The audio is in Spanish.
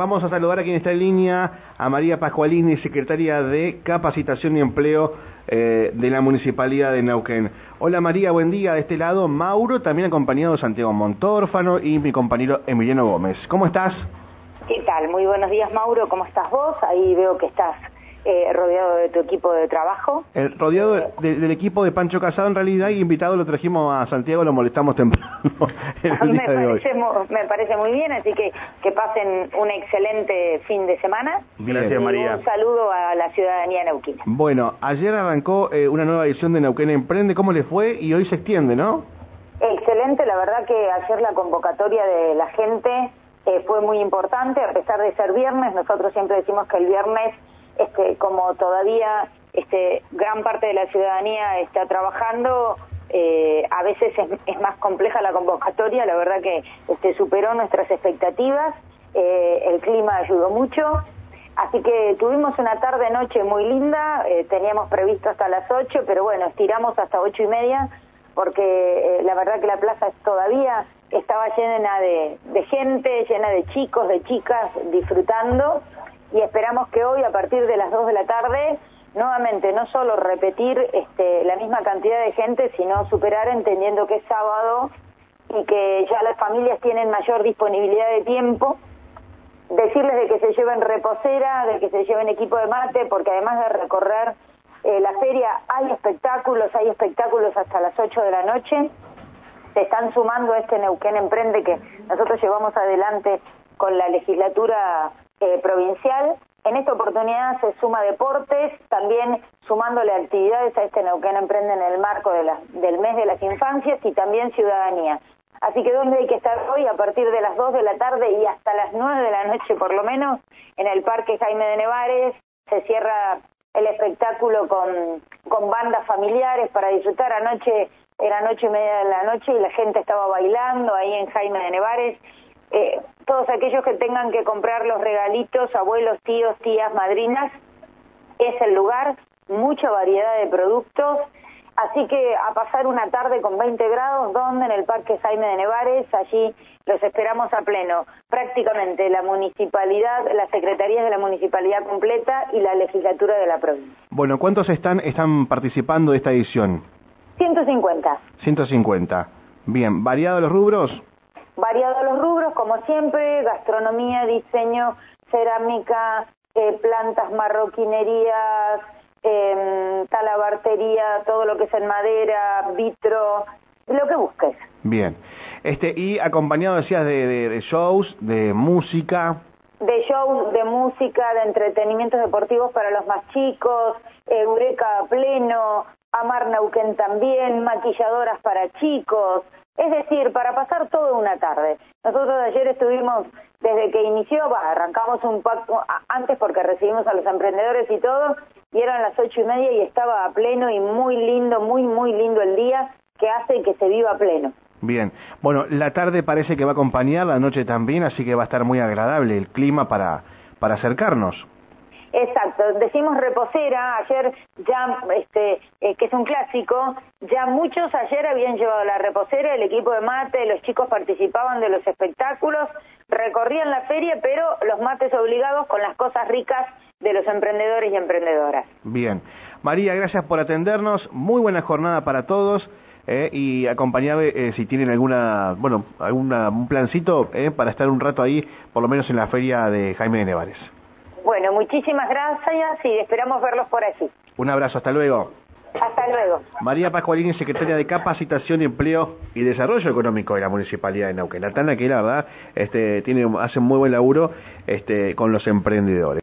vamos a saludar a quien está en línea, a María Pascualini, secretaria de Capacitación y Empleo eh, de la Municipalidad de Neuquén. Hola María, buen día. De este lado, Mauro, también acompañado de Santiago Montórfano y mi compañero Emiliano Gómez. ¿Cómo estás? ¿Qué tal? Muy buenos días, Mauro. ¿Cómo estás vos? Ahí veo que estás eh, rodeado de tu equipo de trabajo. El, rodeado del equipo de Pancho Casado, en realidad, y invitado lo trajimos a Santiago, lo molestamos temprano. El me, parece, me parece muy bien, así que que pasen un excelente fin de semana. Gracias, María. Un saludo a la ciudadanía neuquina. Bueno, ayer arrancó eh, una nueva edición de Neuquén Emprende. ¿Cómo le fue? Y hoy se extiende, ¿no? Excelente, la verdad que ayer la convocatoria de la gente eh, fue muy importante, a pesar de ser viernes, nosotros siempre decimos que el viernes este, como todavía este, gran parte de la ciudadanía está trabajando, eh, a veces es, más compleja la convocatoria, la verdad que este, superó nuestras expectativas, eh, el clima ayudó mucho, así que tuvimos una tarde-noche muy linda, eh, teníamos previsto hasta las 8, pero bueno, estiramos hasta ocho y media, porque la verdad que la plaza todavía estaba llena de, de gente, llena de chicos, de chicas disfrutando y esperamos que hoy a partir de las 2 de la tarde nuevamente no solo repetir este, la misma cantidad de gente, sino superar entendiendo que es sábado y que ya las familias tienen mayor disponibilidad de tiempo, decirles de que se lleven reposera, de que se lleven equipo de mate, porque además de recorrer eh, la feria hay espectáculos, hay espectáculos hasta las 8 de la noche, se están sumando a este Neuquén Emprende que nosotros llevamos adelante con la legislatura eh, provincial. En esta oportunidad se suma deportes, también sumándole actividades a este Neuquén Emprende en el marco de del mes de las infancias y también ciudadanía. Así que donde hay que estar hoy a partir de las 2 de la tarde y hasta las 9 de la noche por lo menos en el Parque Jaime de Nevares se cierra el espectáculo con, con bandas familiares para disfrutar. Anoche era noche y media de la noche y la gente estaba bailando ahí en Jaime de Nevares eh, todos aquellos que tengan que comprar los regalitos, abuelos, tíos, tías, madrinas, es el lugar, mucha variedad de productos, así que a pasar una tarde con 20 grados, donde en el Parque Jaime de Nevares, allí los esperamos a pleno, prácticamente la municipalidad, las secretarías de la municipalidad completa y la legislatura de la provincia. Bueno, ¿cuántos están, están participando de esta edición? 150. 150. Bien, ¿variados los rubros? Variados los rubros, como siempre, gastronomía, diseño, cerámica, eh, plantas, marroquinerías, eh, talabartería, todo lo que es en madera, vitro, lo que busques. Bien. Este, y acompañado, decías, de, shows, de música. De shows, de música, de entretenimientos deportivos para los más chicos, Eureka pleno, Amar Neuquén también, maquilladoras para chicos, es decir, para pasar toda una tarde. Nosotros ayer estuvimos, desde que inició, arrancamos un poco antes porque recibimos a los emprendedores y todo, y eran las ocho y media y estaba a pleno y muy lindo, muy, muy lindo el día que hace que se viva a pleno. Bien, bueno, la tarde parece que va a acompañar, la noche también, así que va a estar muy agradable el clima para, para acercarnos. Exacto, decimos reposera, ayer ya, este, eh, que es un clásico, ya muchos ayer habían llevado la reposera, el equipo de mate, los chicos participaban de los espectáculos, recorrían la feria, pero los mates obligados con las cosas ricas de los emprendedores y emprendedoras. Bien, María, gracias por atendernos, muy buena jornada para todos. Eh, y acompañarme eh, si tienen alguna, bueno, alguna, un plancito para estar un rato ahí, por lo menos en la feria de Jaime de Nevares. Bueno, muchísimas gracias y esperamos verlos por allí. Un abrazo, hasta luego. Hasta luego. María Pascualini, secretaria de Capacitación, Empleo y Desarrollo Económico de la Municipalidad de Neuquén. La Tana que la verdad este, tiene, hace un muy buen laburo este, con los emprendedores.